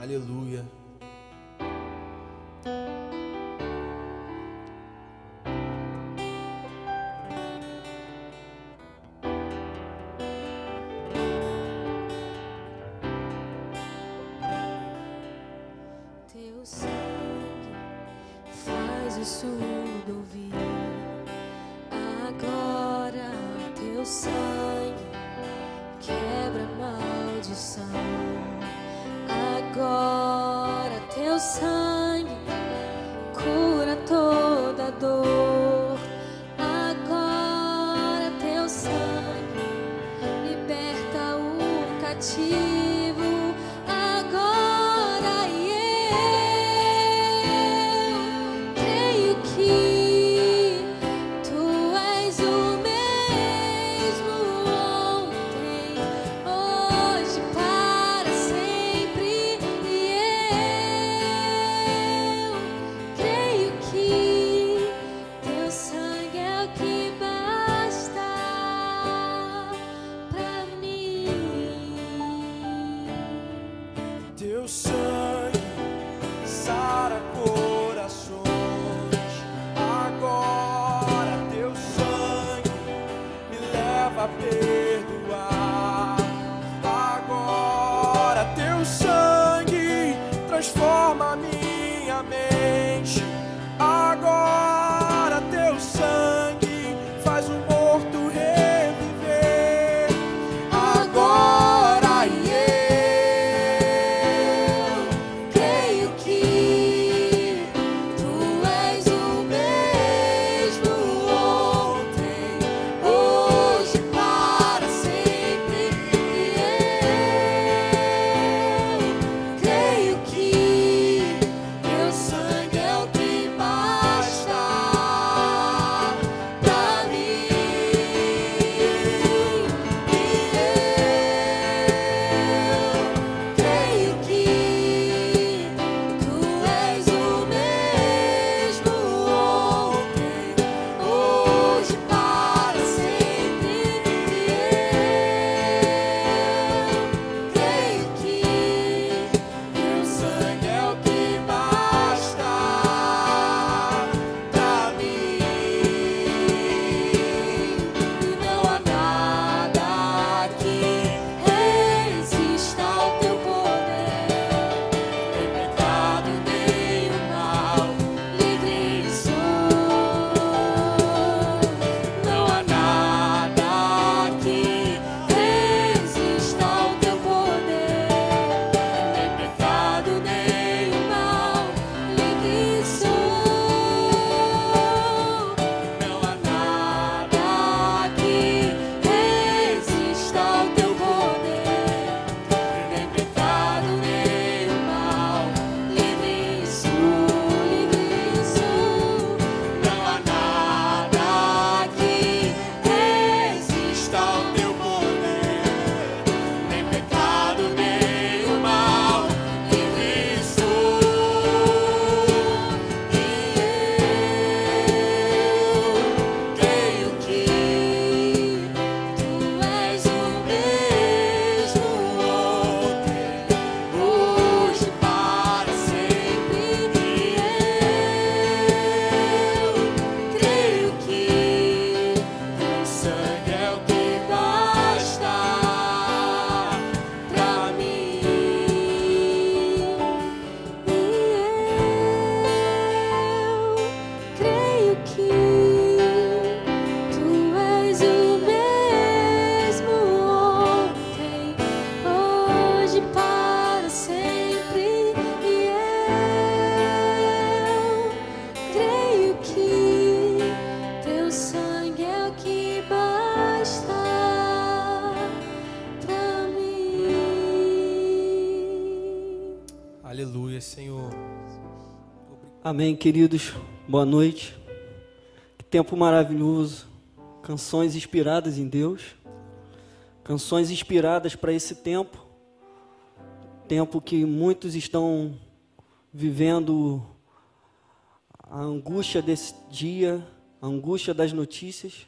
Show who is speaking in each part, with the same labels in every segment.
Speaker 1: Aleluia.
Speaker 2: Amém, queridos. Boa noite. Que tempo maravilhoso. Canções inspiradas em Deus. Canções inspiradas para esse tempo. Tempo que muitos estão vivendo a angústia desse dia, a angústia das notícias.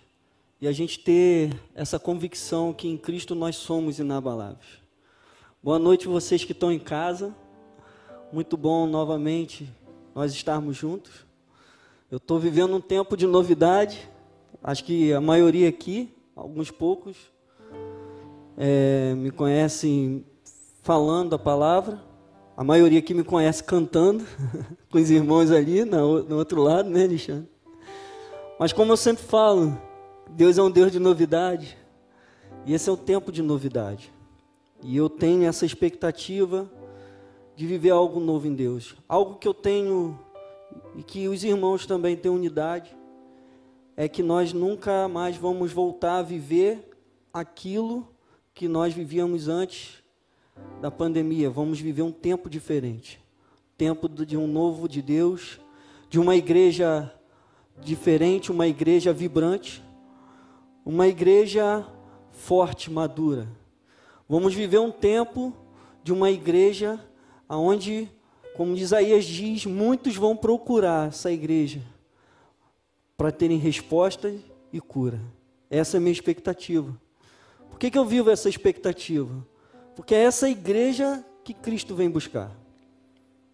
Speaker 2: E a gente ter essa convicção que em Cristo nós somos inabaláveis. Boa noite vocês que estão em casa. Muito bom novamente nós estarmos juntos. Eu estou vivendo um tempo de novidade. Acho que a maioria aqui, alguns poucos, é, me conhecem falando a palavra. A maioria aqui me conhece cantando, com os irmãos ali no, no outro lado, né, Alexandre? Mas como eu sempre falo, Deus é um Deus de novidade. E esse é o tempo de novidade. E eu tenho essa expectativa de viver algo novo em Deus. Algo que eu tenho e que os irmãos também têm unidade é que nós nunca mais vamos voltar a viver aquilo que nós vivíamos antes da pandemia. Vamos viver um tempo diferente. Tempo de um novo de Deus, de uma igreja diferente, uma igreja vibrante, uma igreja forte, madura. Vamos viver um tempo de uma igreja onde, como Isaías diz, muitos vão procurar essa igreja para terem resposta e cura. Essa é a minha expectativa. Por que, que eu vivo essa expectativa? Porque é essa igreja que Cristo vem buscar.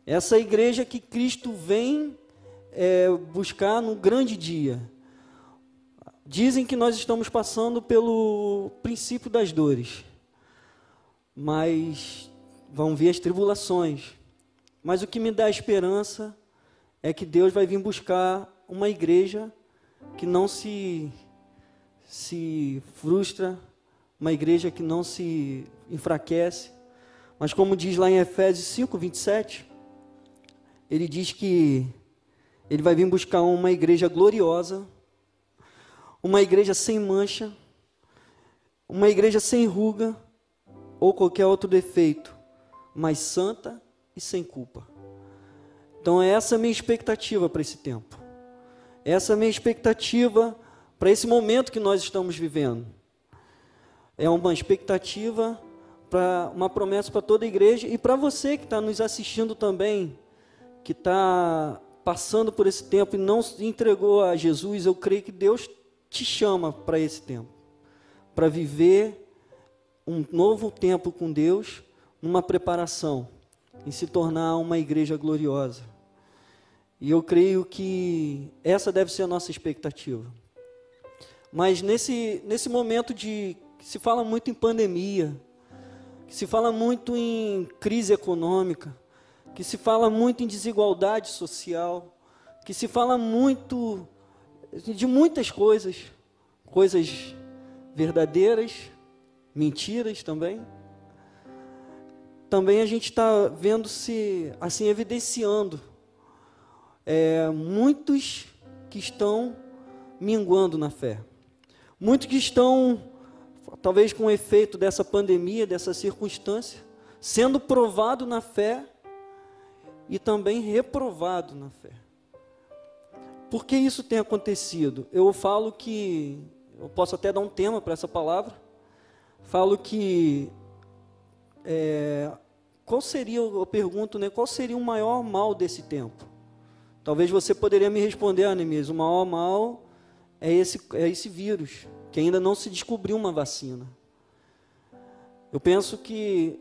Speaker 2: Essa igreja que Cristo vem é, buscar no grande dia. Dizem que nós estamos passando pelo princípio das dores, mas vão vir as tribulações. Mas o que me dá esperança é que Deus vai vir buscar uma igreja que não se se frustra, uma igreja que não se enfraquece. Mas como diz lá em Efésios 5, 27, ele diz que ele vai vir buscar uma igreja gloriosa, uma igreja sem mancha, uma igreja sem ruga ou qualquer outro defeito, mas santa e sem culpa. Então, essa é a minha expectativa para esse tempo. Essa é a minha expectativa para esse momento que nós estamos vivendo. É uma expectativa para uma promessa para toda a igreja e para você que está nos assistindo também, que está passando por esse tempo e não se entregou a Jesus, eu creio que Deus te chama para esse tempo, para viver um novo tempo com Deus, numa preparação em se tornar uma igreja gloriosa. E eu creio que essa deve ser a nossa expectativa. Mas nesse, nesse momento de que se fala muito em pandemia, que se fala muito em crise econômica, que se fala muito em desigualdade social, que se fala muito de muitas coisas, coisas verdadeiras, mentiras também. Também a gente está vendo se assim evidenciando é, muitos que estão minguando na fé, muitos que estão talvez com o efeito dessa pandemia, dessa circunstância, sendo provado na fé e também reprovado na fé. Por que isso tem acontecido? Eu falo que, eu posso até dar um tema para essa palavra, falo que, é, qual seria, eu pergunto, né, qual seria o maior mal desse tempo? Talvez você poderia me responder, Anemias, o maior mal é esse, é esse vírus, que ainda não se descobriu uma vacina. Eu penso que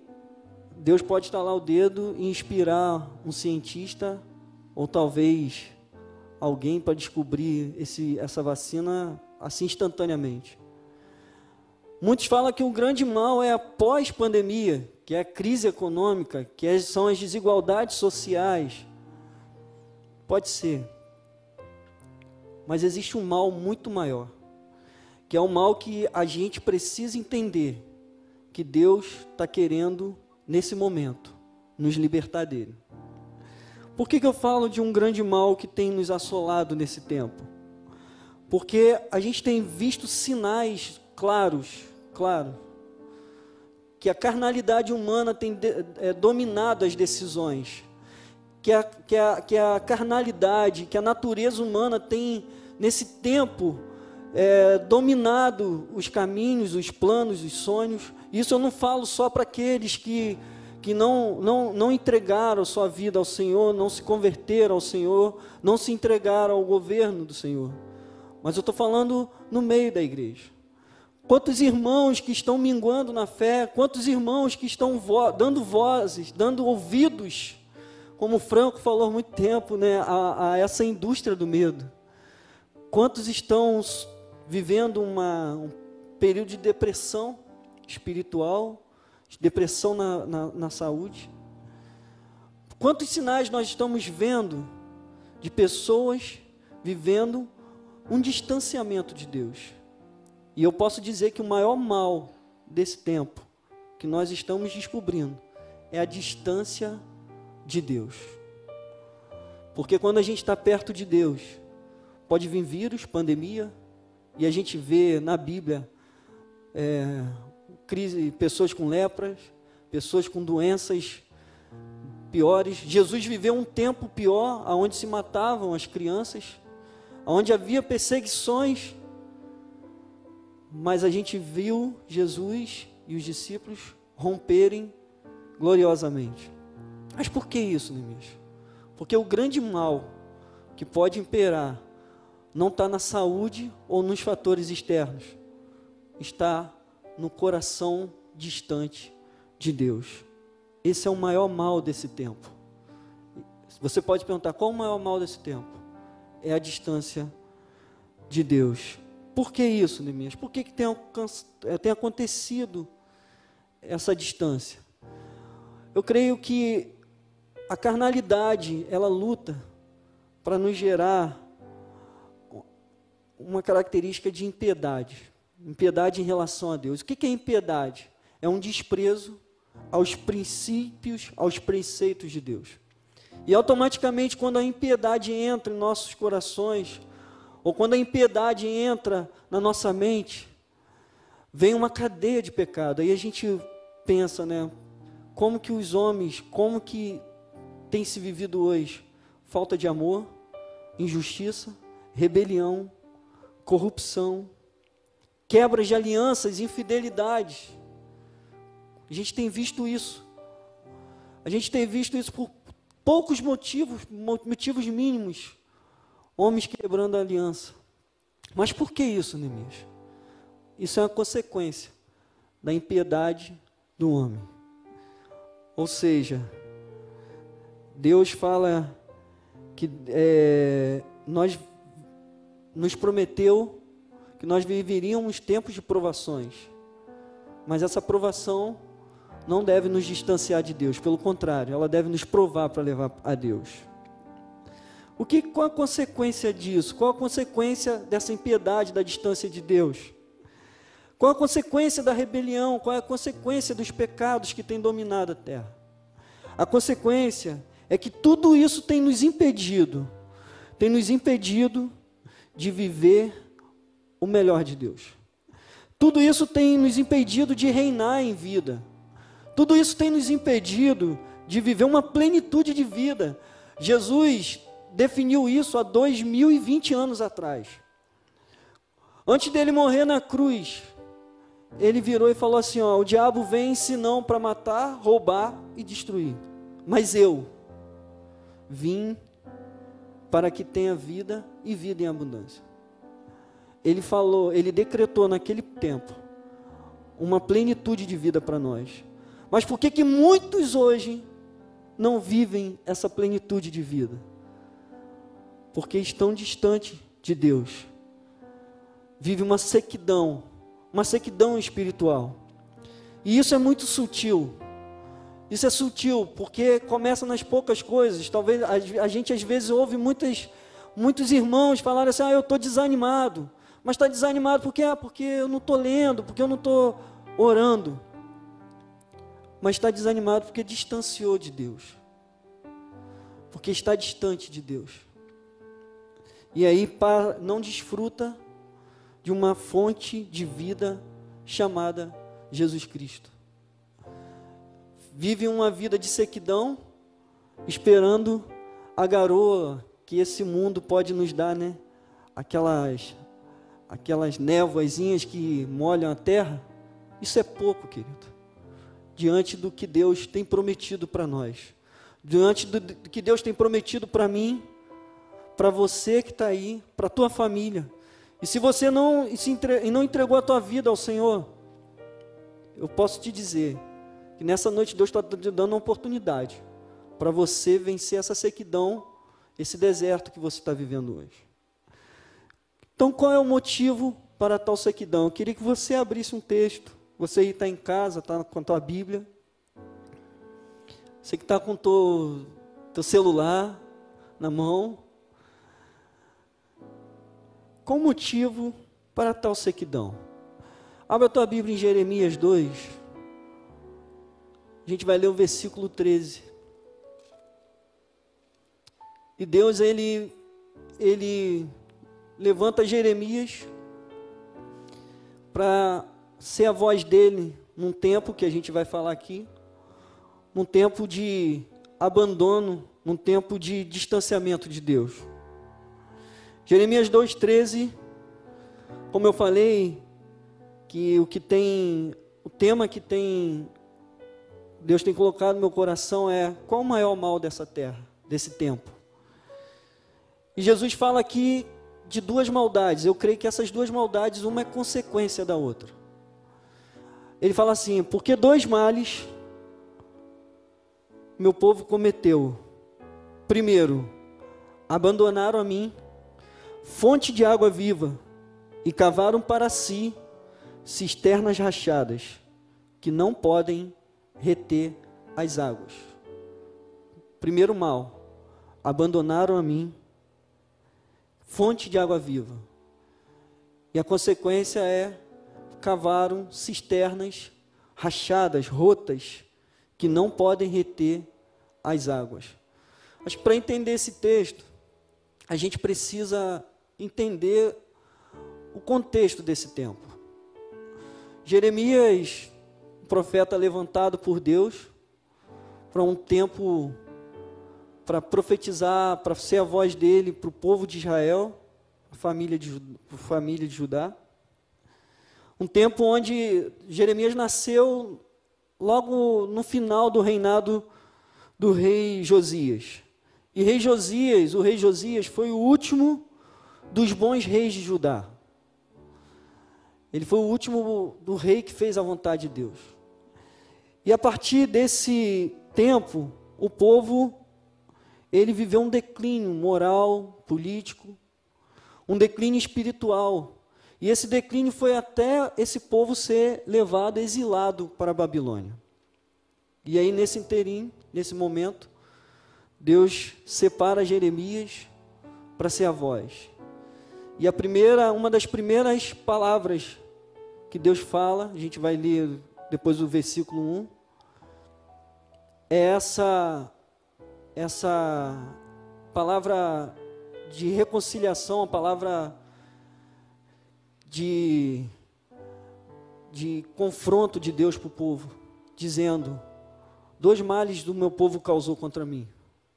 Speaker 2: Deus pode estalar o dedo e inspirar um cientista, ou talvez alguém para descobrir esse, essa vacina assim instantaneamente. Muitos falam que o grande mal é a pós-pandemia, que é a crise econômica, que é, são as desigualdades sociais. Pode ser. Mas existe um mal muito maior, que é um mal que a gente precisa entender que Deus está querendo, nesse momento, nos libertar dele. Por que, que eu falo de um grande mal que tem nos assolado nesse tempo? Porque a gente tem visto sinais claros, claro, que a carnalidade humana tem é, dominado as decisões, que a, que, a, que a carnalidade, que a natureza humana tem, nesse tempo, é, dominado os caminhos, os planos, os sonhos. Isso eu não falo só para aqueles que que não, não, não entregaram sua vida ao Senhor, não se converteram ao Senhor, não se entregaram ao governo do Senhor. Mas eu estou falando no meio da igreja. Quantos irmãos que estão minguando na fé, quantos irmãos que estão vo dando vozes, dando ouvidos como o Franco falou há muito tempo, né, a, a essa indústria do medo. Quantos estão vivendo uma, um período de depressão espiritual, de depressão na, na, na saúde? Quantos sinais nós estamos vendo de pessoas vivendo um distanciamento de Deus? E eu posso dizer que o maior mal desse tempo que nós estamos descobrindo é a distância de Deus. Porque quando a gente está perto de Deus, pode vir vírus, pandemia, e a gente vê na Bíblia é, crise, pessoas com lepras, pessoas com doenças piores. Jesus viveu um tempo pior, onde se matavam as crianças, onde havia perseguições, mas a gente viu Jesus e os discípulos romperem gloriosamente. Mas por que isso, Neemias? Porque o grande mal que pode imperar não está na saúde ou nos fatores externos, está no coração distante de Deus. Esse é o maior mal desse tempo. Você pode perguntar qual o maior mal desse tempo? É a distância de Deus. Por que isso, Neemias? Por que, que tem, é, tem acontecido essa distância? Eu creio que a carnalidade, ela luta para nos gerar uma característica de impiedade. Impiedade em relação a Deus. O que é impiedade? É um desprezo aos princípios, aos preceitos de Deus. E automaticamente, quando a impiedade entra em nossos corações, ou quando a impiedade entra na nossa mente, vem uma cadeia de pecado. Aí a gente pensa, né? Como que os homens, como que tem se vivido hoje? Falta de amor, injustiça, rebelião, corrupção, quebras de alianças, infidelidades. A gente tem visto isso. A gente tem visto isso por poucos motivos, motivos mínimos. Homens quebrando a aliança. Mas por que isso, Neemias? Isso é uma consequência da impiedade do homem. Ou seja, Deus fala que é, nós nos prometeu que nós viveríamos tempos de provações, mas essa provação não deve nos distanciar de Deus, pelo contrário, ela deve nos provar para levar a Deus. O que, qual a consequência disso? Qual a consequência dessa impiedade, da distância de Deus? Qual a consequência da rebelião? Qual é a consequência dos pecados que têm dominado a terra? A consequência é que tudo isso tem nos impedido, tem nos impedido de viver o melhor de Deus. Tudo isso tem nos impedido de reinar em vida. Tudo isso tem nos impedido de viver uma plenitude de vida. Jesus definiu isso há 2020 anos atrás. Antes dele morrer na cruz, ele virou e falou assim: ó, o diabo vem senão para matar, roubar e destruir. Mas eu vim para que tenha vida e vida em abundância. Ele falou, ele decretou naquele tempo uma plenitude de vida para nós. Mas por que que muitos hoje não vivem essa plenitude de vida? Porque estão distantes de Deus. Vive uma sequidão, uma sequidão espiritual. E isso é muito sutil. Isso é sutil, porque começa nas poucas coisas. Talvez a, a gente às vezes ouve muitas, muitos irmãos falarem assim: ah, eu estou desanimado. Mas está desanimado porque, ah, porque eu não estou lendo, porque eu não estou orando. Mas está desanimado porque distanciou de Deus. Porque está distante de Deus. E aí não desfruta de uma fonte de vida chamada Jesus Cristo vive uma vida de sequidão, esperando a garoa que esse mundo pode nos dar, né? Aquelas aquelas névoazinhas que molham a terra. Isso é pouco, querido. Diante do que Deus tem prometido para nós. Diante do, do que Deus tem prometido para mim, para você que está aí, para a tua família. E se você não, e se entre, e não entregou a tua vida ao Senhor, eu posso te dizer que nessa noite Deus está te dando uma oportunidade para você vencer essa sequidão, esse deserto que você está vivendo hoje. Então, qual é o motivo para tal sequidão? Eu queria que você abrisse um texto. Você está em casa, está com a tua Bíblia. Você que está com o teu, teu celular na mão. O motivo para tal sequidão? Abra a tua Bíblia em Jeremias 2. A gente vai ler o versículo 13. E Deus, ele, ele levanta Jeremias para ser a voz dele num tempo que a gente vai falar aqui, num tempo de abandono, num tempo de distanciamento de Deus. Jeremias 2:13, como eu falei, que o que tem o tema que tem Deus tem colocado no meu coração é qual o maior mal dessa terra, desse tempo. E Jesus fala aqui de duas maldades. Eu creio que essas duas maldades, uma é consequência da outra. Ele fala assim: porque dois males meu povo cometeu. Primeiro, abandonaram a mim, fonte de água viva, e cavaram para si cisternas rachadas, que não podem reter as águas. Primeiro mal, abandonaram a mim, fonte de água viva. E a consequência é cavaram cisternas rachadas, rotas, que não podem reter as águas. Mas para entender esse texto, a gente precisa entender o contexto desse tempo. Jeremias, um profeta levantado por Deus para um tempo para profetizar, para ser a voz dele para o povo de Israel, a família de, a família de Judá. Um tempo onde Jeremias nasceu logo no final do reinado do rei Josias. E rei Josias, o rei Josias foi o último dos bons reis de Judá. Ele foi o último do rei que fez a vontade de Deus. E a partir desse tempo, o povo ele viveu um declínio moral, político, um declínio espiritual. E esse declínio foi até esse povo ser levado, exilado para a Babilônia. E aí, nesse interim, nesse momento, Deus separa Jeremias para ser a voz. E a primeira, uma das primeiras palavras que Deus fala, a gente vai ler depois do versículo 1, é essa essa palavra de reconciliação, a palavra de, de confronto de Deus para o povo, dizendo: Dois males do meu povo causou contra mim,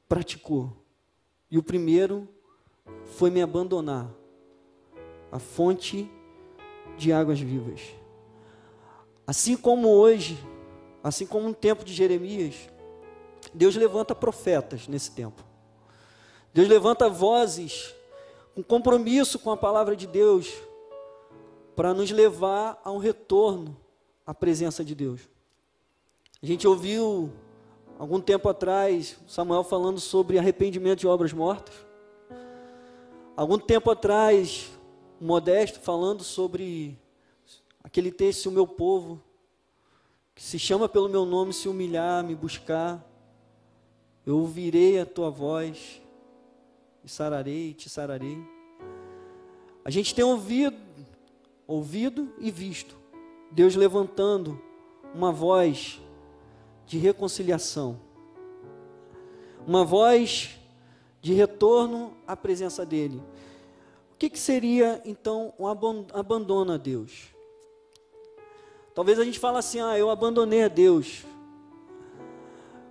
Speaker 2: praticou. E o primeiro foi me abandonar, a fonte de águas vivas. Assim como hoje, assim como no tempo de Jeremias, Deus levanta profetas nesse tempo. Deus levanta vozes com compromisso com a palavra de Deus para nos levar a um retorno à presença de Deus. A gente ouviu algum tempo atrás Samuel falando sobre arrependimento de obras mortas. Algum tempo atrás, Modesto falando sobre aquele texto, o meu povo, que se chama pelo meu nome, se humilhar, me buscar, eu ouvirei a tua voz, e sararei, te sararei. A gente tem ouvido, ouvido e visto Deus levantando uma voz de reconciliação, uma voz de retorno à presença dEle. Que, que seria então um abandono a Deus? Talvez a gente fale assim: ah, eu abandonei a Deus.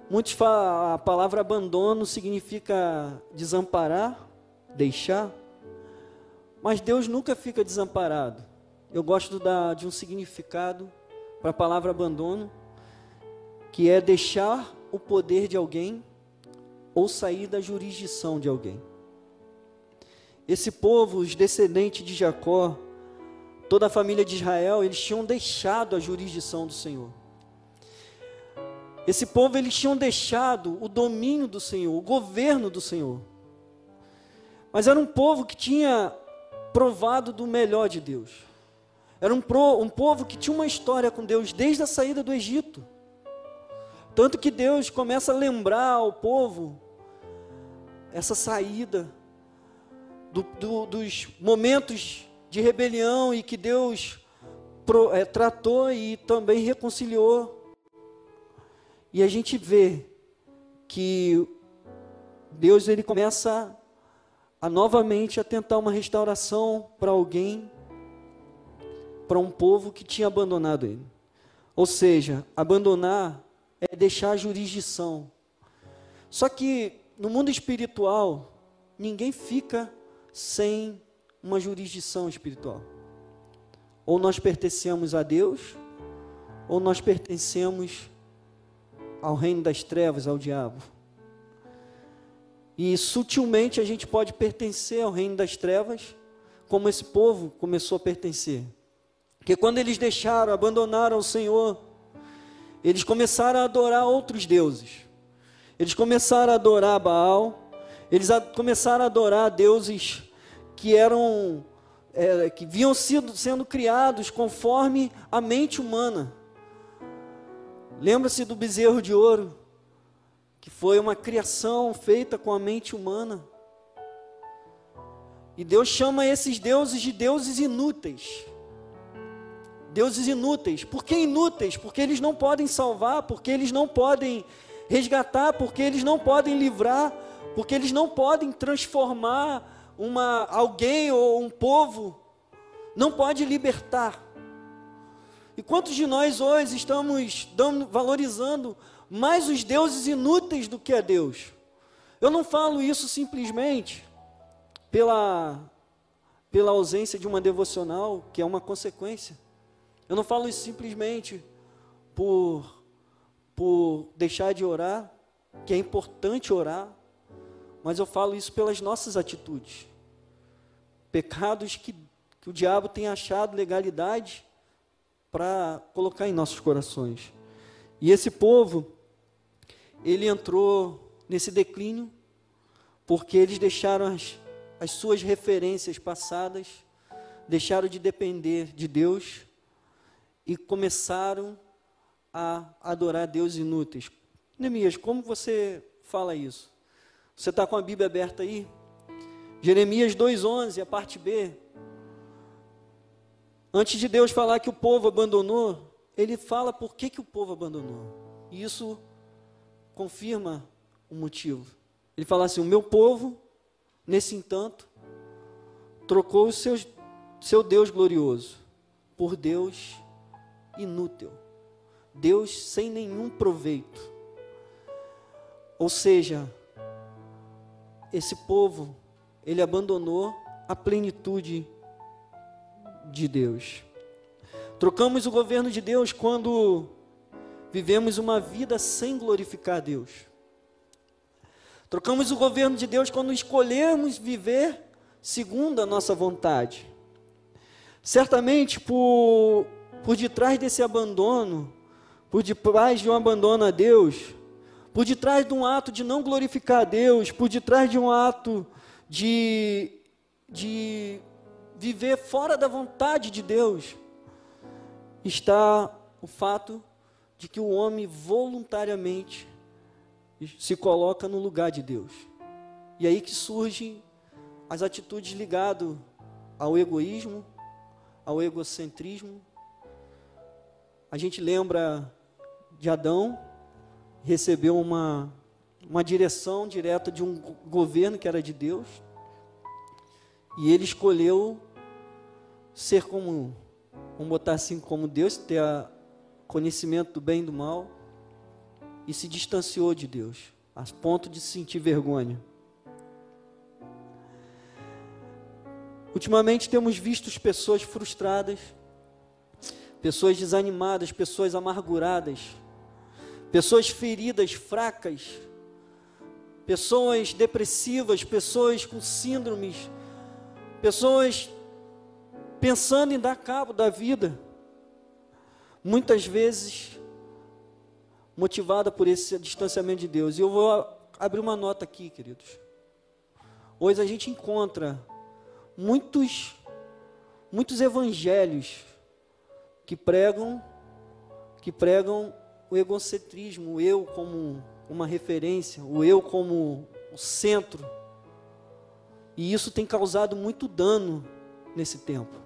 Speaker 2: Muitos falam, a palavra abandono significa desamparar, deixar, mas Deus nunca fica desamparado. Eu gosto da, de um significado para a palavra abandono, que é deixar o poder de alguém ou sair da jurisdição de alguém. Esse povo, os descendentes de Jacó, toda a família de Israel, eles tinham deixado a jurisdição do Senhor. Esse povo eles tinham deixado o domínio do Senhor, o governo do Senhor. Mas era um povo que tinha provado do melhor de Deus. Era um, pro, um povo que tinha uma história com Deus desde a saída do Egito. Tanto que Deus começa a lembrar ao povo essa saída do, do, dos momentos de rebelião e que Deus pro, é, tratou e também reconciliou e a gente vê que Deus ele começa a, a novamente a tentar uma restauração para alguém, para um povo que tinha abandonado ele. Ou seja, abandonar é deixar a jurisdição. Só que no mundo espiritual, ninguém fica sem uma jurisdição espiritual. Ou nós pertencemos a Deus, ou nós pertencemos ao reino das trevas, ao diabo. E sutilmente a gente pode pertencer ao reino das trevas, como esse povo começou a pertencer. Porque quando eles deixaram, abandonaram o Senhor, eles começaram a adorar outros deuses. Eles começaram a adorar Baal, eles começaram a adorar deuses que eram é, que vinham sido, sendo criados conforme a mente humana. Lembra-se do bezerro de ouro, que foi uma criação feita com a mente humana. E Deus chama esses deuses de deuses inúteis. Deuses inúteis. Por que inúteis? Porque eles não podem salvar, porque eles não podem resgatar, porque eles não podem livrar, porque eles não podem transformar uma alguém ou um povo, não pode libertar. E quantos de nós hoje estamos dando, valorizando mais os deuses inúteis do que a Deus? Eu não falo isso simplesmente pela, pela ausência de uma devocional, que é uma consequência. Eu não falo isso simplesmente por, por deixar de orar, que é importante orar, mas eu falo isso pelas nossas atitudes. Pecados que, que o diabo tem achado legalidade para colocar em nossos corações. E esse povo, ele entrou nesse declínio porque eles deixaram as, as suas referências passadas, deixaram de depender de Deus e começaram a adorar Deus inúteis. Neemias, como você fala isso? Você está com a Bíblia aberta aí? Jeremias 2,11, a parte B. Antes de Deus falar que o povo abandonou, ele fala por que, que o povo abandonou. E isso confirma o motivo. Ele fala assim: O meu povo, nesse entanto, trocou o seu, seu Deus glorioso por Deus inútil, Deus sem nenhum proveito. Ou seja, esse povo, ele abandonou a plenitude de Deus. Trocamos o governo de Deus quando vivemos uma vida sem glorificar Deus. Trocamos o governo de Deus quando escolhermos viver segundo a nossa vontade. Certamente, por, por detrás desse abandono, por detrás de um abandono a Deus, por detrás de um ato de não glorificar a Deus, por detrás de um ato de, de viver fora da vontade de Deus, está o fato de que o homem voluntariamente se coloca no lugar de Deus. E aí que surgem as atitudes ligadas ao egoísmo, ao egocentrismo. A gente lembra de Adão, recebeu uma, uma direção direta de um governo que era de Deus, e ele escolheu ser como, vamos botar assim, como Deus, ter conhecimento do bem e do mal, e se distanciou de Deus, a ponto de sentir vergonha. Ultimamente temos visto pessoas frustradas, pessoas desanimadas, pessoas amarguradas, pessoas feridas, fracas, pessoas depressivas, pessoas com síndromes, pessoas pensando em dar cabo da vida. Muitas vezes, motivada por esse distanciamento de Deus. E eu vou abrir uma nota aqui, queridos. Hoje a gente encontra muitos muitos evangelhos que pregam que pregam o egocentrismo, o eu como uma referência, o eu como o centro. E isso tem causado muito dano nesse tempo.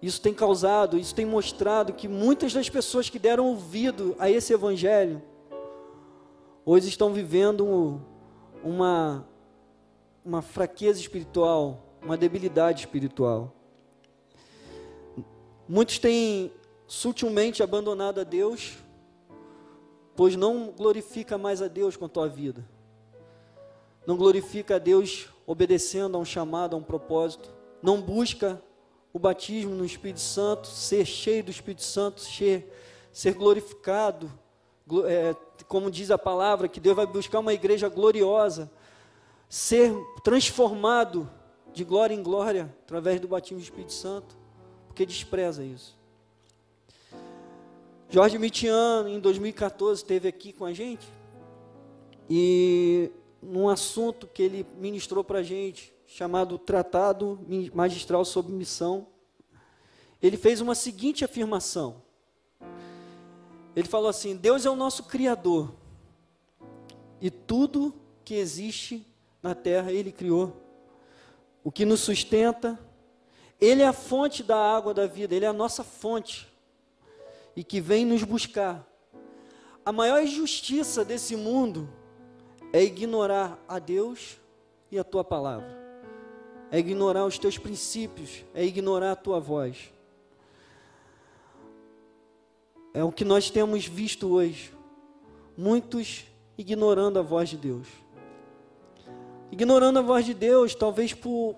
Speaker 2: Isso tem causado, isso tem mostrado que muitas das pessoas que deram ouvido a esse evangelho hoje estão vivendo uma uma fraqueza espiritual, uma debilidade espiritual. Muitos têm sutilmente abandonado a Deus, pois não glorifica mais a Deus com a tua vida. Não glorifica a Deus obedecendo a um chamado, a um propósito. Não busca o batismo no Espírito Santo, ser cheio do Espírito Santo, ser, ser glorificado. É, como diz a palavra, que Deus vai buscar uma igreja gloriosa, ser transformado de glória em glória através do batismo do Espírito Santo, porque despreza isso. Jorge Mitian, em 2014, esteve aqui com a gente e num assunto que ele ministrou para a gente, chamado Tratado Magistral sobre Missão, ele fez uma seguinte afirmação. Ele falou assim: Deus é o nosso Criador e tudo que existe na terra Ele criou. O que nos sustenta, Ele é a fonte da água da vida, Ele é a nossa fonte e que vem nos buscar. A maior injustiça desse mundo é ignorar a Deus e a tua palavra, é ignorar os teus princípios, é ignorar a tua voz. É o que nós temos visto hoje. Muitos ignorando a voz de Deus. Ignorando a voz de Deus, talvez por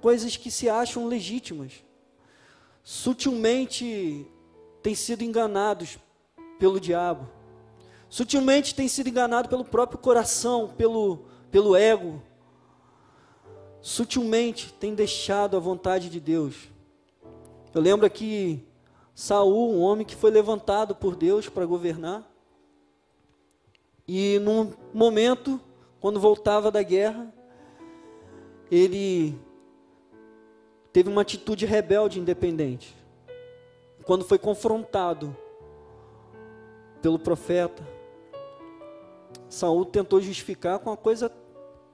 Speaker 2: coisas que se acham legítimas. Sutilmente têm sido enganados pelo diabo. Sutilmente têm sido enganados pelo próprio coração, pelo, pelo ego. Sutilmente têm deixado a vontade de Deus. Eu lembro aqui Saul, um homem que foi levantado por Deus para governar. E num momento, quando voltava da guerra, ele teve uma atitude rebelde independente quando foi confrontado pelo profeta, Saul tentou justificar com uma coisa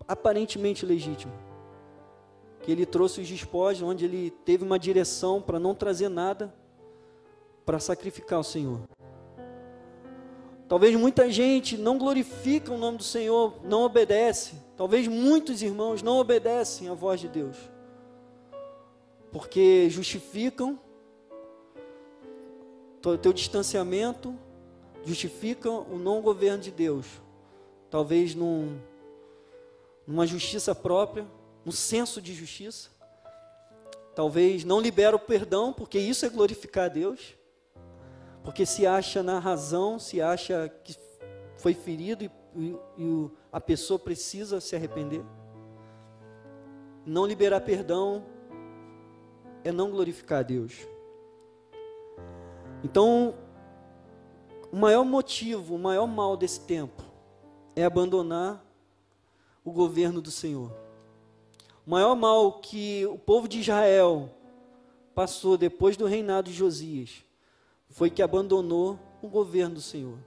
Speaker 2: aparentemente legítima. Que ele trouxe os despojos, onde ele teve uma direção para não trazer nada para sacrificar o Senhor. Talvez muita gente não glorifica o nome do Senhor, não obedece. Talvez muitos irmãos não obedecem à voz de Deus. Porque justificam o teu distanciamento justifica o não governo de Deus. Talvez num, numa justiça própria, um senso de justiça. Talvez não libera o perdão, porque isso é glorificar a Deus. Porque se acha na razão, se acha que foi ferido e, e, e a pessoa precisa se arrepender. Não liberar perdão é não glorificar a Deus. Então, o maior motivo, o maior mal desse tempo é abandonar o governo do Senhor. O maior mal que o povo de Israel passou depois do reinado de Josias foi que abandonou o governo do Senhor.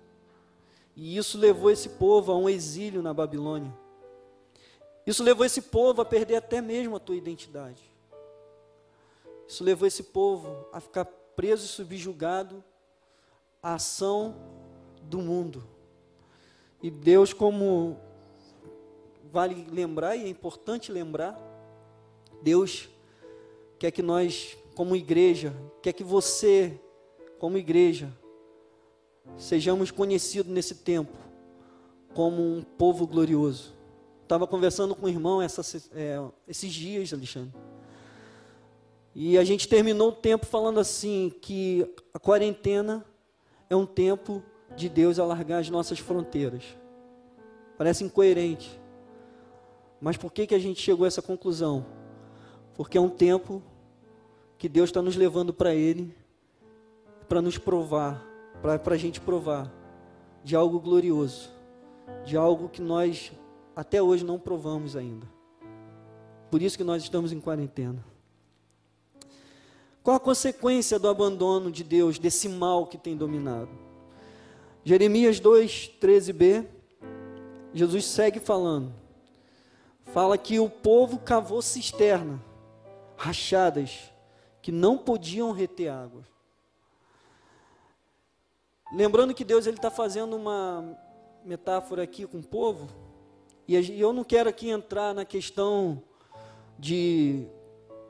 Speaker 2: E isso levou esse povo a um exílio na Babilônia. Isso levou esse povo a perder até mesmo a tua identidade. Isso levou esse povo a ficar preso e subjugado à ação do mundo. E Deus, como vale lembrar, e é importante lembrar, Deus quer que nós, como igreja, quer que você, como igreja, sejamos conhecidos nesse tempo como um povo glorioso. Estava conversando com o irmão essa, é, esses dias, Alexandre. E a gente terminou o tempo falando assim que a quarentena é um tempo de Deus alargar as nossas fronteiras. Parece incoerente. Mas por que, que a gente chegou a essa conclusão? Porque é um tempo que Deus está nos levando para Ele, para nos provar para a gente provar de algo glorioso, de algo que nós até hoje não provamos ainda. Por isso que nós estamos em quarentena. Qual a consequência do abandono de Deus, desse mal que tem dominado? Jeremias 2, 13b, Jesus segue falando. Fala que o povo cavou cisterna, rachadas, que não podiam reter água. Lembrando que Deus está fazendo uma metáfora aqui com o povo, e eu não quero aqui entrar na questão de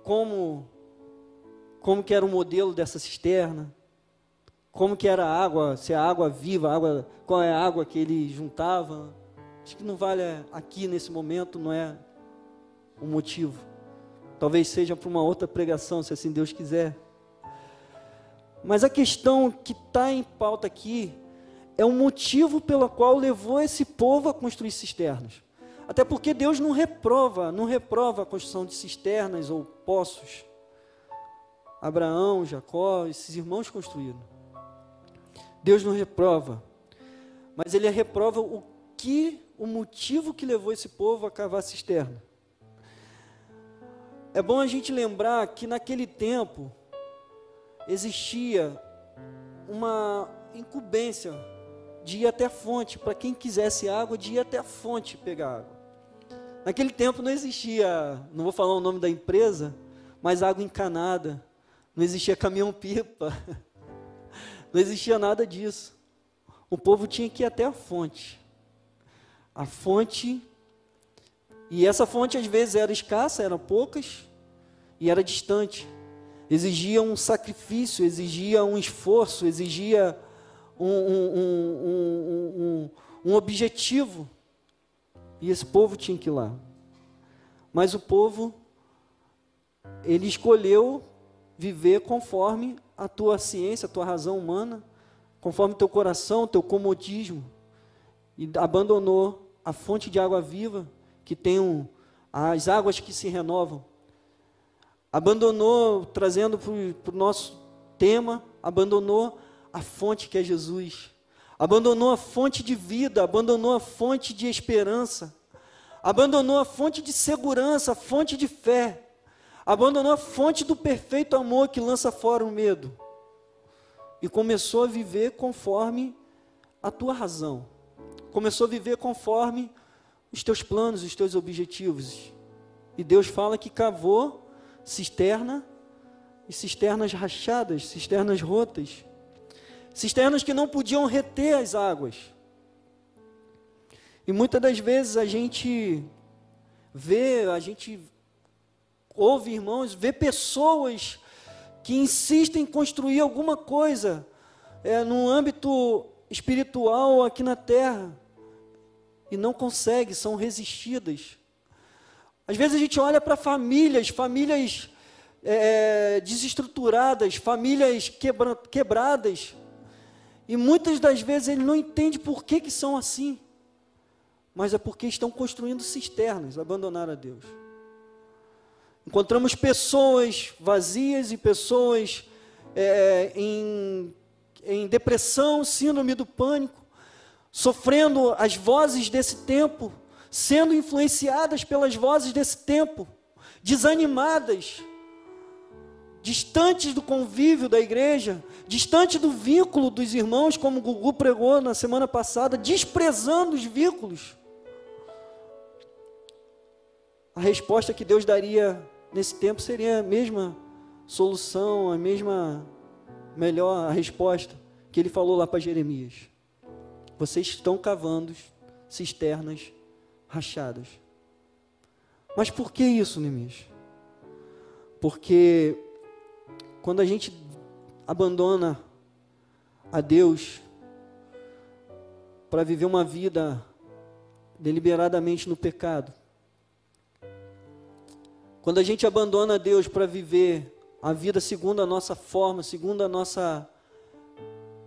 Speaker 2: como como que era o modelo dessa cisterna, como que era a água, se é água viva, água, qual é a água que ele juntava. Acho que não vale aqui nesse momento, não é o motivo. Talvez seja para uma outra pregação, se assim Deus quiser. Mas a questão que está em pauta aqui é o motivo pelo qual levou esse povo a construir cisternas. Até porque Deus não reprova, não reprova a construção de cisternas ou poços. Abraão, Jacó, esses irmãos construíram. Deus não reprova, mas ele reprova o que, o motivo que levou esse povo a cavar cisterna. É bom a gente lembrar que naquele tempo existia uma incumbência de ir até a fonte, para quem quisesse água, de ir até a fonte pegar água. Naquele tempo não existia, não vou falar o nome da empresa, mas água encanada, não existia caminhão-pipa, não existia nada disso. O povo tinha que ir até a fonte. A fonte, e essa fonte às vezes era escassa, eram poucas, e era distante. Exigia um sacrifício, exigia um esforço, exigia um, um, um, um objetivo. E esse povo tinha que ir lá. Mas o povo, ele escolheu viver conforme a tua ciência, a tua razão humana, conforme teu coração, teu comodismo. E abandonou a fonte de água viva, que tem um, as águas que se renovam. Abandonou, trazendo para o nosso tema, abandonou a fonte que é Jesus abandonou a fonte de vida, abandonou a fonte de esperança, abandonou a fonte de segurança, a fonte de fé, abandonou a fonte do perfeito amor que lança fora o medo e começou a viver conforme a tua razão, começou a viver conforme os teus planos, os teus objetivos. E Deus fala que cavou cisterna e cisternas rachadas, cisternas rotas cisternas que não podiam reter as águas. E muitas das vezes a gente vê, a gente ouve, irmãos, vê pessoas que insistem em construir alguma coisa é, no âmbito espiritual aqui na terra e não conseguem, são resistidas. Às vezes a gente olha para famílias, famílias é, desestruturadas, famílias quebra, quebradas, e muitas das vezes ele não entende por que, que são assim. Mas é porque estão construindo cisternas, abandonaram a Deus. Encontramos pessoas vazias e pessoas é, em, em depressão, síndrome do pânico, sofrendo as vozes desse tempo, sendo influenciadas pelas vozes desse tempo, desanimadas, distantes do convívio da igreja, distante do vínculo dos irmãos, como o Gugu pregou na semana passada, desprezando os vínculos. A resposta que Deus daria nesse tempo seria a mesma solução, a mesma melhor a resposta que ele falou lá para Jeremias. Vocês estão cavando cisternas rachadas. Mas por que isso, Neemias? Porque quando a gente abandona a Deus para viver uma vida deliberadamente no pecado, quando a gente abandona Deus para viver a vida segundo a nossa forma, segundo a nossa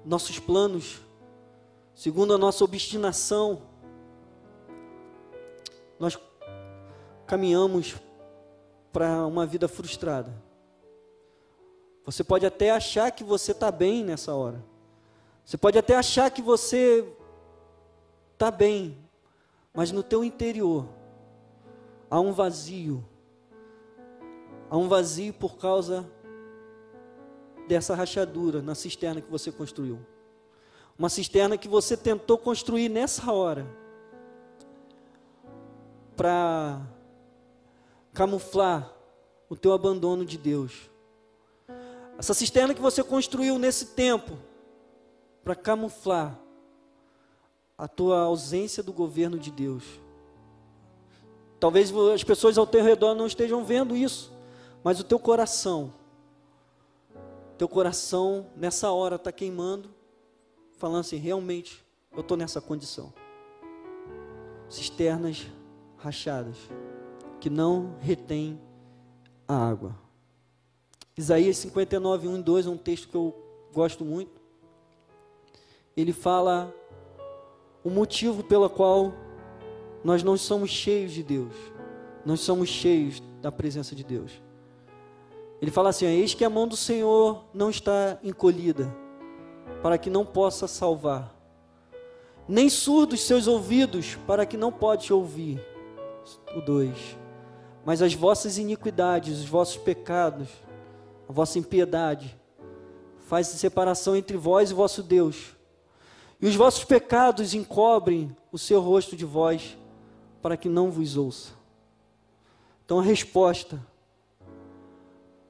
Speaker 2: nossos planos, segundo a nossa obstinação, nós caminhamos para uma vida frustrada. Você pode até achar que você está bem nessa hora. Você pode até achar que você está bem, mas no teu interior há um vazio. Há um vazio por causa dessa rachadura na cisterna que você construiu. Uma cisterna que você tentou construir nessa hora para camuflar o teu abandono de Deus. Essa cisterna que você construiu nesse tempo para camuflar a tua ausência do governo de Deus. Talvez as pessoas ao teu redor não estejam vendo isso, mas o teu coração, teu coração nessa hora está queimando, falando assim: realmente eu estou nessa condição. Cisternas rachadas, que não retém a água. Isaías 59, 1 e 2 é um texto que eu gosto muito. Ele fala o motivo pelo qual nós não somos cheios de Deus, nós somos cheios da presença de Deus. Ele fala assim: Eis que a mão do Senhor não está encolhida, para que não possa salvar, nem surdos seus ouvidos, para que não pode ouvir. O 2. Mas as vossas iniquidades, os vossos pecados, a vossa impiedade, faz separação entre vós e vosso Deus. E os vossos pecados encobrem o seu rosto de vós, para que não vos ouça. Então a resposta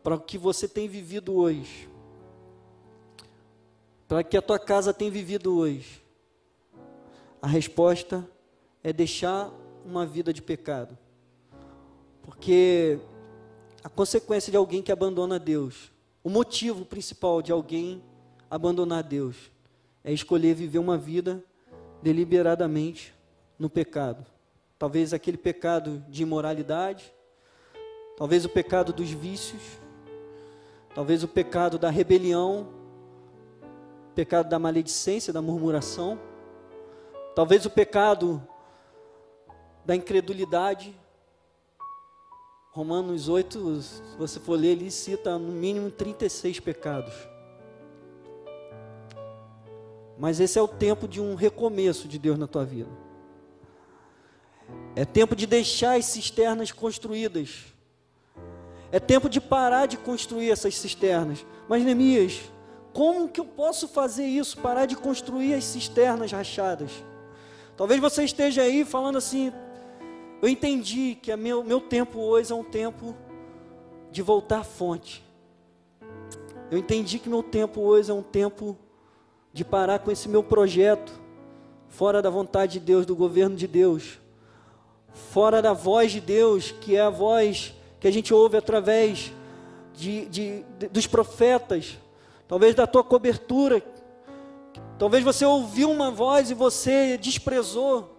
Speaker 2: para o que você tem vivido hoje, para que a tua casa tem vivido hoje, a resposta é deixar uma vida de pecado. Porque a consequência de alguém que abandona Deus, o motivo principal de alguém abandonar Deus, é escolher viver uma vida deliberadamente no pecado. Talvez aquele pecado de imoralidade, talvez o pecado dos vícios, talvez o pecado da rebelião, pecado da maledicência, da murmuração, talvez o pecado da incredulidade, Romanos 8, se você for ler, ele cita no mínimo 36 pecados. Mas esse é o tempo de um recomeço de Deus na tua vida. É tempo de deixar as cisternas construídas. É tempo de parar de construir essas cisternas. Mas Neemias, como que eu posso fazer isso? Parar de construir as cisternas rachadas? Talvez você esteja aí falando assim, eu entendi que meu, meu tempo hoje é um tempo de voltar à fonte. Eu entendi que meu tempo hoje é um tempo de parar com esse meu projeto, fora da vontade de Deus, do governo de Deus, fora da voz de Deus, que é a voz que a gente ouve através de, de, de dos profetas, talvez da tua cobertura. Talvez você ouviu uma voz e você desprezou.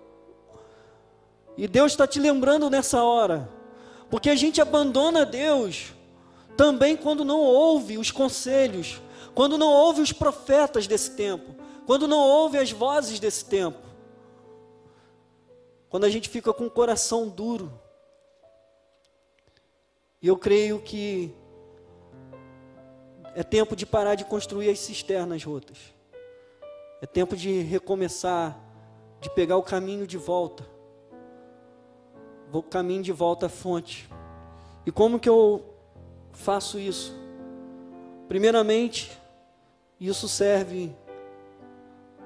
Speaker 2: E Deus está te lembrando nessa hora, porque a gente abandona Deus também quando não ouve os conselhos, quando não ouve os profetas desse tempo, quando não ouve as vozes desse tempo, quando a gente fica com o coração duro. E eu creio que é tempo de parar de construir as cisternas rotas. É tempo de recomeçar, de pegar o caminho de volta vou caminho de volta à fonte. E como que eu faço isso? Primeiramente, isso serve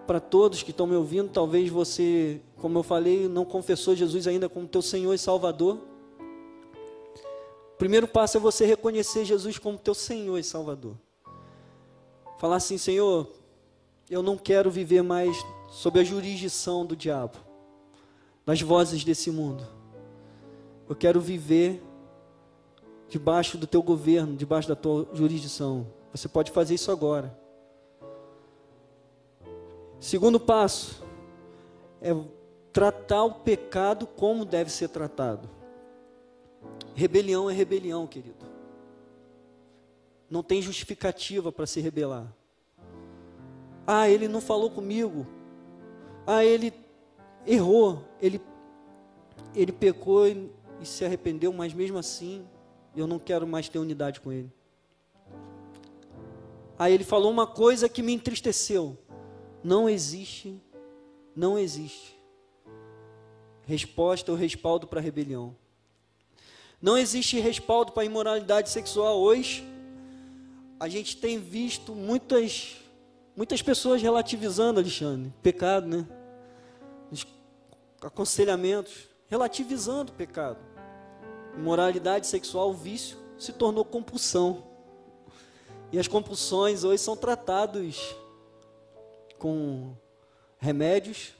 Speaker 2: para todos que estão me ouvindo. Talvez você, como eu falei, não confessou Jesus ainda como teu Senhor e Salvador. Primeiro passo é você reconhecer Jesus como teu Senhor e Salvador. Falar assim, Senhor, eu não quero viver mais sob a jurisdição do diabo, das vozes desse mundo. Eu quero viver debaixo do teu governo, debaixo da tua jurisdição. Você pode fazer isso agora. Segundo passo é tratar o pecado como deve ser tratado. Rebelião é rebelião, querido. Não tem justificativa para se rebelar. Ah, ele não falou comigo. Ah, ele errou. Ele, ele pecou e e se arrependeu, mas mesmo assim eu não quero mais ter unidade com ele. Aí ele falou uma coisa que me entristeceu. não existe, não existe resposta ou respaldo para a rebelião. Não existe respaldo para a imoralidade sexual. Hoje, a gente tem visto muitas, muitas pessoas relativizando, Alexandre, pecado, né? Os aconselhamentos, relativizando o pecado. Imoralidade sexual, vício, se tornou compulsão. E as compulsões hoje são tratados com remédios.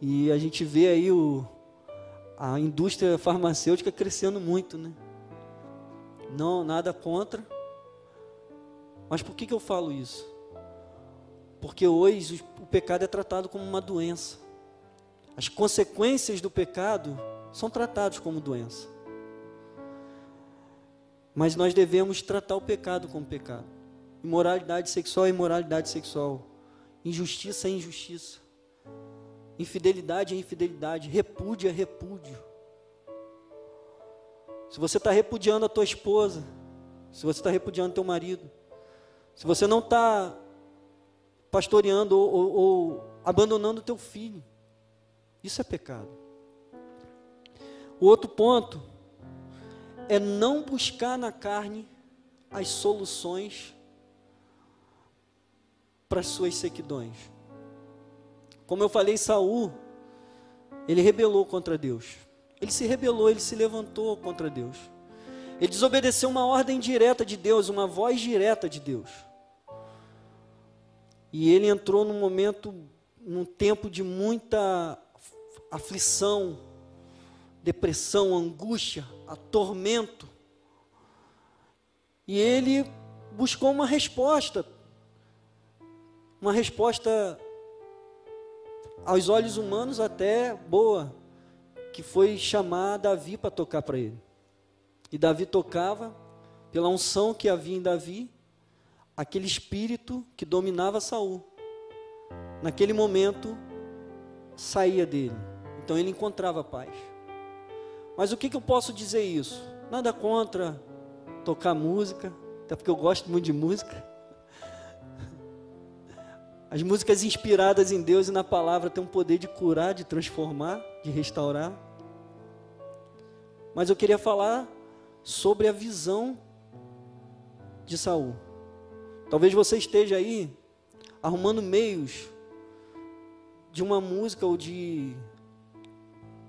Speaker 2: E a gente vê aí o, a indústria farmacêutica crescendo muito, né? Não, nada contra. Mas por que, que eu falo isso? Porque hoje o pecado é tratado como uma doença. As consequências do pecado são tratadas como doença. Mas nós devemos tratar o pecado como pecado. Imoralidade sexual é imoralidade sexual. Injustiça é injustiça. Infidelidade é infidelidade. Repúdio é repúdio. Se você está repudiando a tua esposa, se você está repudiando teu marido, se você não está pastoreando ou, ou, ou abandonando teu filho, isso é pecado. O outro ponto é não buscar na carne as soluções para as suas sequidões. Como eu falei, Saul, ele rebelou contra Deus. Ele se rebelou, ele se levantou contra Deus. Ele desobedeceu uma ordem direta de Deus, uma voz direta de Deus. E ele entrou num momento, num tempo de muita aflição, depressão, angústia, atormento. E ele buscou uma resposta, uma resposta aos olhos humanos até boa, que foi chamar Davi para tocar para ele. E Davi tocava, pela unção que havia em Davi, aquele espírito que dominava Saul. Naquele momento, saía dele. Então ele encontrava paz. Mas o que, que eu posso dizer isso? Nada contra tocar música, até porque eu gosto muito de música. As músicas inspiradas em Deus e na palavra têm um poder de curar, de transformar, de restaurar. Mas eu queria falar sobre a visão de Saul. Talvez você esteja aí arrumando meios de uma música ou de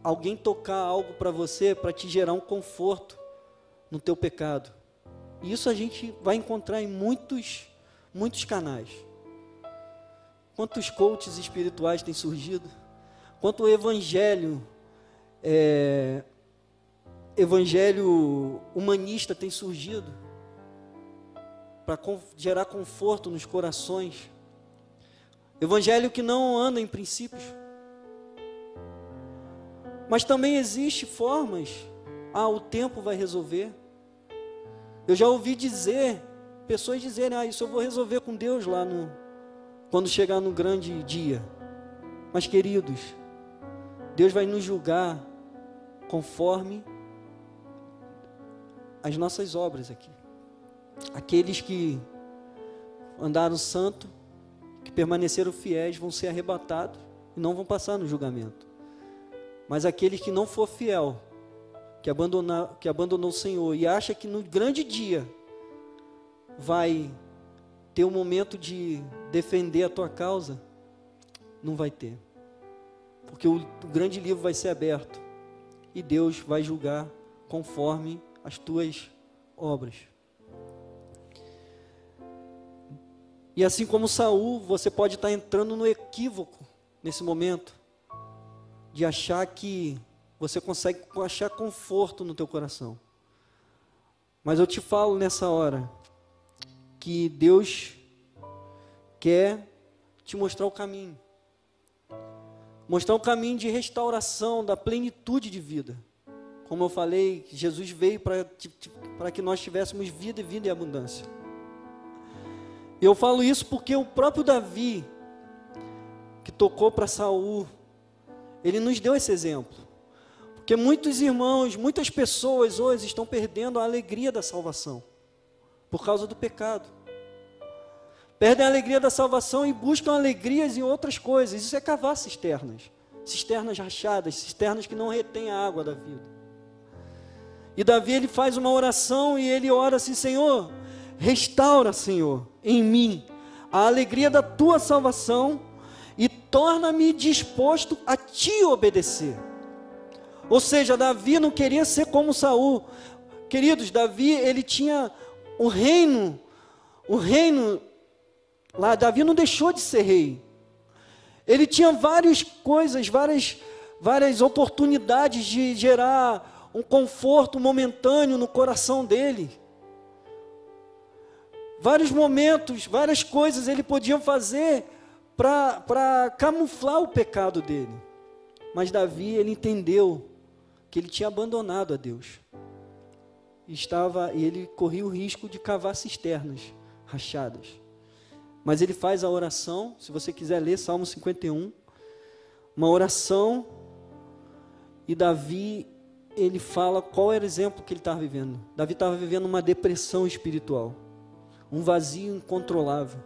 Speaker 2: alguém tocar algo para você para te gerar um conforto no teu pecado. E isso a gente vai encontrar em muitos, muitos canais. Quantos coaches espirituais têm surgido? Quanto evangelho, é, evangelho humanista tem surgido para gerar conforto nos corações. Evangelho que não anda em princípios mas também existe formas, ah, o tempo vai resolver. Eu já ouvi dizer, pessoas dizerem, ah, isso eu vou resolver com Deus lá no quando chegar no grande dia. Mas queridos, Deus vai nos julgar conforme as nossas obras aqui. Aqueles que andaram santo, que permaneceram fiéis, vão ser arrebatados e não vão passar no julgamento. Mas aquele que não for fiel, que, abandonar, que abandonou o Senhor e acha que no grande dia vai ter um momento de defender a tua causa, não vai ter. Porque o, o grande livro vai ser aberto e Deus vai julgar conforme as tuas obras. E assim como Saul, você pode estar entrando no equívoco nesse momento de achar que você consegue achar conforto no teu coração. Mas eu te falo nessa hora que Deus quer te mostrar o caminho. Mostrar o caminho de restauração, da plenitude de vida. Como eu falei, Jesus veio para que nós tivéssemos vida e vida em abundância. Eu falo isso porque o próprio Davi, que tocou para Saul ele nos deu esse exemplo. Porque muitos irmãos, muitas pessoas hoje estão perdendo a alegria da salvação por causa do pecado. Perdem a alegria da salvação e buscam alegrias em outras coisas. Isso é cavar cisternas. Cisternas rachadas, cisternas que não retêm a água da vida. E Davi ele faz uma oração e ele ora assim: Senhor, restaura, Senhor, em mim a alegria da tua salvação e torna-me disposto a te obedecer. Ou seja, Davi não queria ser como Saul. Queridos, Davi, ele tinha o reino, o reino lá, Davi não deixou de ser rei. Ele tinha várias coisas, várias, várias oportunidades de gerar um conforto momentâneo no coração dele. Vários momentos, várias coisas ele podia fazer para camuflar o pecado dele. Mas Davi, ele entendeu que ele tinha abandonado a Deus. Estava e ele corria o risco de cavar cisternas rachadas. Mas ele faz a oração, se você quiser ler Salmo 51, uma oração e Davi ele fala qual era o exemplo que ele estava vivendo. Davi estava vivendo uma depressão espiritual, um vazio incontrolável.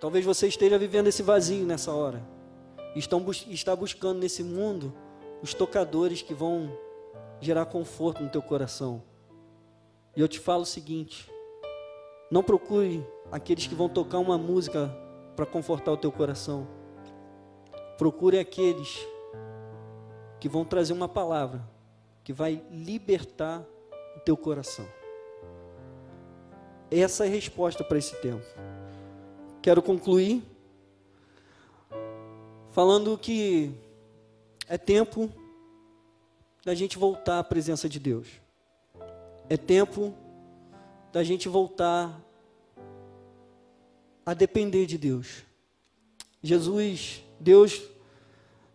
Speaker 2: Talvez você esteja vivendo esse vazio nessa hora. Estão, está buscando nesse mundo os tocadores que vão gerar conforto no teu coração. E eu te falo o seguinte: não procure aqueles que vão tocar uma música para confortar o teu coração. Procure aqueles que vão trazer uma palavra que vai libertar o teu coração. Essa é a resposta para esse tempo. Quero concluir falando que é tempo da gente voltar à presença de Deus. É tempo da gente voltar a depender de Deus. Jesus, Deus,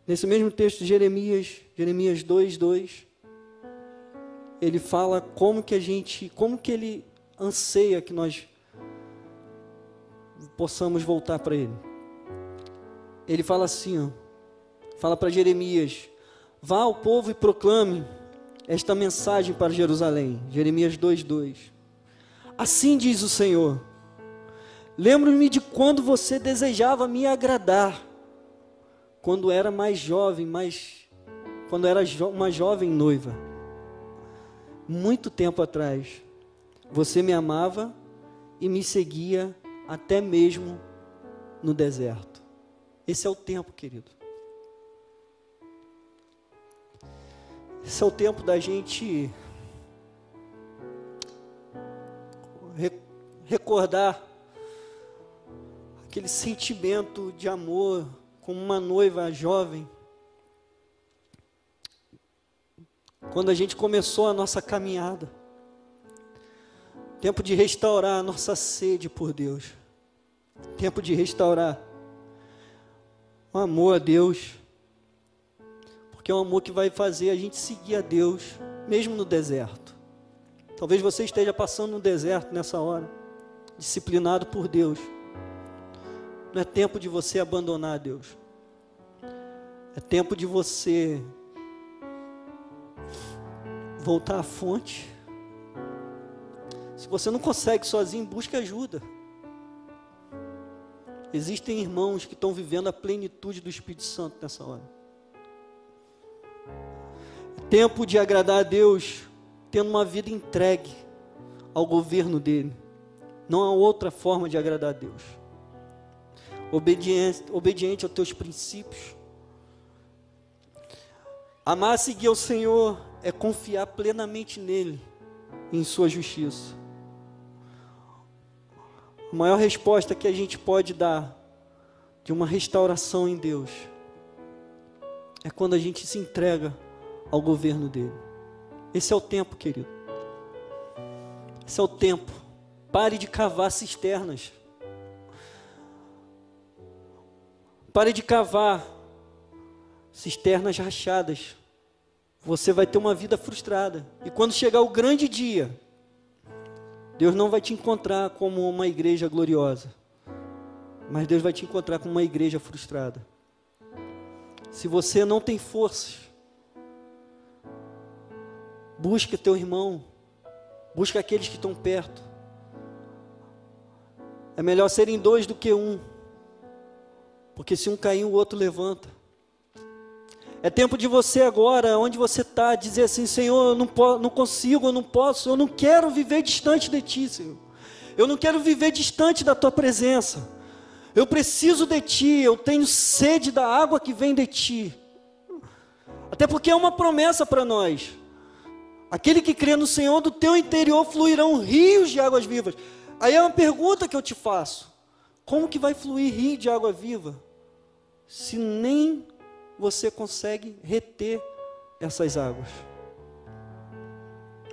Speaker 2: nesse mesmo texto de Jeremias, Jeremias 2, 2, ele fala como que a gente, como que ele anseia que nós possamos voltar para ele. Ele fala assim, ó, fala para Jeremias: vá ao povo e proclame esta mensagem para Jerusalém. Jeremias 2:2. Assim diz o Senhor: Lembro-me de quando você desejava me agradar, quando era mais jovem, mais quando era jo uma jovem noiva. Muito tempo atrás, você me amava e me seguia até mesmo no deserto. Esse é o tempo, querido. Esse é o tempo da gente recordar aquele sentimento de amor como uma noiva jovem. Quando a gente começou a nossa caminhada. Tempo de restaurar a nossa sede por Deus. Tempo de restaurar um amor a Deus, porque é um amor que vai fazer a gente seguir a Deus, mesmo no deserto. Talvez você esteja passando no deserto nessa hora, disciplinado por Deus. Não é tempo de você abandonar Deus, é tempo de você voltar à fonte. Se você não consegue sozinho, busque ajuda. Existem irmãos que estão vivendo a plenitude do Espírito Santo nessa hora. Tempo de agradar a Deus, tendo uma vida entregue ao governo dele. Não há outra forma de agradar a Deus. Obediente, obediente aos teus princípios. Amar e seguir ao Senhor é confiar plenamente nele, em sua justiça. A maior resposta que a gente pode dar de uma restauração em Deus é quando a gente se entrega ao governo dele. Esse é o tempo, querido. Esse é o tempo. Pare de cavar cisternas. Pare de cavar cisternas rachadas. Você vai ter uma vida frustrada. E quando chegar o grande dia, Deus não vai te encontrar como uma igreja gloriosa, mas Deus vai te encontrar como uma igreja frustrada. Se você não tem forças, busque teu irmão, busque aqueles que estão perto. É melhor serem dois do que um. Porque se um cair, o outro levanta. É tempo de você agora, onde você está, dizer assim: Senhor, eu não, não consigo, eu não posso, eu não quero viver distante de Ti, Senhor. Eu não quero viver distante da Tua presença. Eu preciso de Ti, eu tenho sede da água que vem de Ti. Até porque é uma promessa para nós. Aquele que crê no Senhor, do teu interior fluirão rios de águas vivas. Aí é uma pergunta que eu te faço: como que vai fluir rio de água viva se nem você consegue reter essas águas?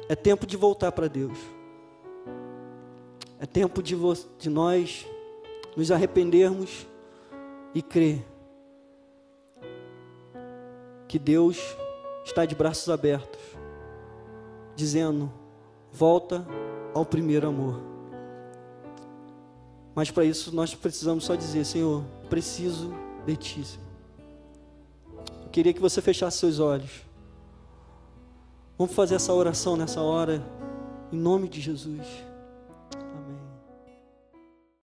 Speaker 2: É tempo de voltar para Deus. É tempo de, de nós nos arrependermos e crer que Deus está de braços abertos, dizendo: volta ao primeiro amor. Mas para isso nós precisamos só dizer: Senhor, preciso de Ti. Eu queria que você fechasse seus olhos. Vamos fazer essa oração nessa hora, em nome de Jesus.